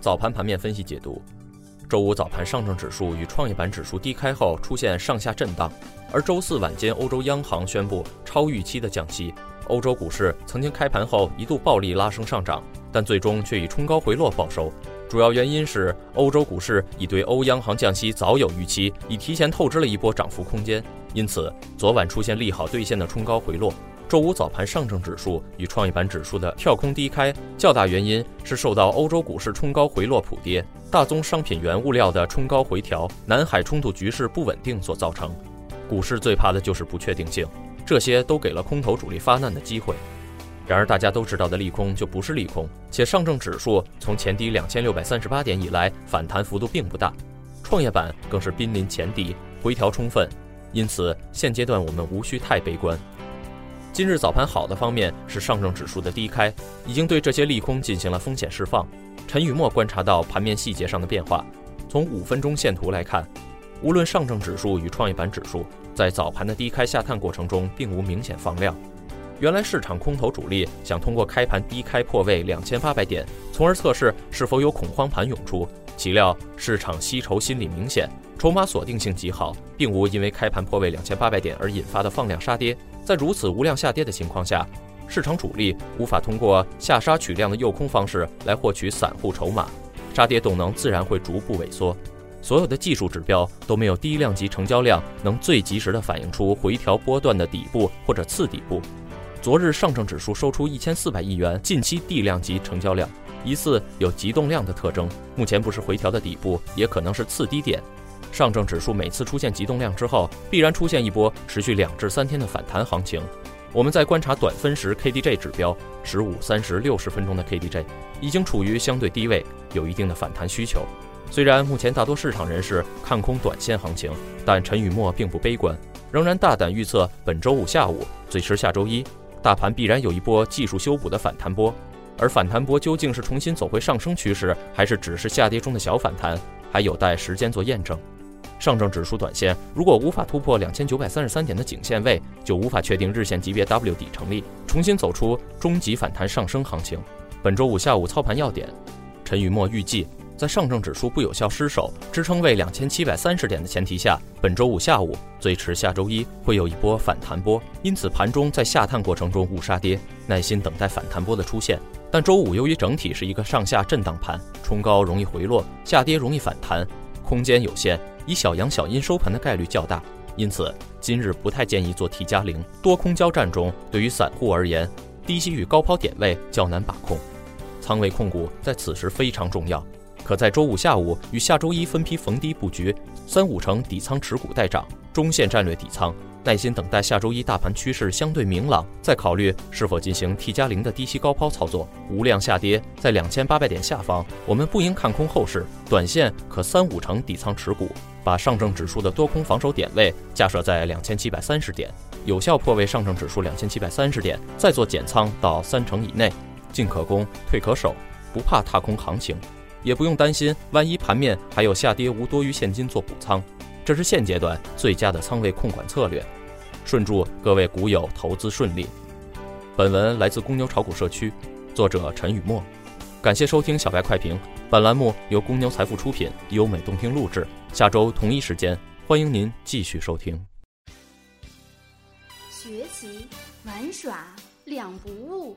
早盘盘面分析解读：周五早盘，上证指数与创业板指数低开后出现上下震荡，而周四晚间，欧洲央行宣布超预期的降息。欧洲股市曾经开盘后一度暴力拉升上涨，但最终却以冲高回落报收。主要原因是欧洲股市已对欧央行降息早有预期，已提前透支了一波涨幅空间，因此昨晚出现利好兑现的冲高回落。周五早盘，上证指数与创业板指数的跳空低开，较大原因是受到欧洲股市冲高回落普跌、大宗商品原物料的冲高回调、南海冲突局势不稳定所造成。股市最怕的就是不确定性，这些都给了空头主力发难的机会。然而，大家都知道的利空就不是利空，且上证指数从前低两千六百三十八点以来反弹幅度并不大，创业板更是濒临前低，回调充分，因此现阶段我们无需太悲观。今日早盘好的方面是上证指数的低开，已经对这些利空进行了风险释放。陈雨墨观察到盘面细节上的变化，从五分钟线图来看，无论上证指数与创业板指数在早盘的低开下探过程中并无明显放量。原来市场空头主力想通过开盘低开破位两千八百点，从而测试是否有恐慌盘涌出，岂料市场吸筹心理明显，筹码锁定性极好，并无因为开盘破位两千八百点而引发的放量杀跌。在如此无量下跌的情况下，市场主力无法通过下杀取量的诱空方式来获取散户筹码，杀跌动能自然会逐步萎缩。所有的技术指标都没有低量级成交量能最及时的反映出回调波段的底部或者次底部。昨日上证指数收出一千四百亿元近期地量级成交量，疑似有急动量的特征。目前不是回调的底部，也可能是次低点。上证指数每次出现急动量之后，必然出现一波持续两至三天的反弹行情。我们在观察短分时 KDJ 指标，十五、三十、六十分钟的 KDJ 已经处于相对低位，有一定的反弹需求。虽然目前大多市场人士看空短线行情，但陈雨墨并不悲观，仍然大胆预测本周五下午，最迟下周一，大盘必然有一波技术修补的反弹波。而反弹波究竟是重新走回上升趋势，还是只是下跌中的小反弹，还有待时间做验证。上证指数短线如果无法突破两千九百三十三点的颈线位，就无法确定日线级别 W 底成立，重新走出中级反弹上升行情。本周五下午操盘要点，陈雨墨预计，在上证指数不有效失守支撑位两千七百三十点的前提下，本周五下午最迟下周一会有一波反弹波，因此盘中在下探过程中勿杀跌，耐心等待反弹波的出现。但周五由于整体是一个上下震荡盘，冲高容易回落，下跌容易反弹，空间有限。以小阳小阴收盘的概率较大，因此今日不太建议做 T 加零。多空交战中，对于散户而言，低吸与高抛点位较难把控，仓位控股在此时非常重要。可在周五下午与下周一分批逢低布局，三五成底仓持股待涨，中线战略底仓。耐心等待下周一大盘趋势相对明朗，再考虑是否进行 T 加零的低吸高抛操作。无量下跌在两千八百点下方，我们不应看空后市，短线可三五成底仓持股，把上证指数的多空防守点位架设在两千七百三十点，有效破位上证指数两千七百三十点，再做减仓到三成以内，进可攻，退可守，不怕踏空行情，也不用担心万一盘面还有下跌无多余现金做补仓，这是现阶段最佳的仓位控管策略。顺祝各位股友投资顺利。本文来自公牛炒股社区，作者陈雨墨。感谢收听小白快评。本栏目由公牛财富出品，优美动听录制。下周同一时间，欢迎您继续收听。学习玩耍两不误。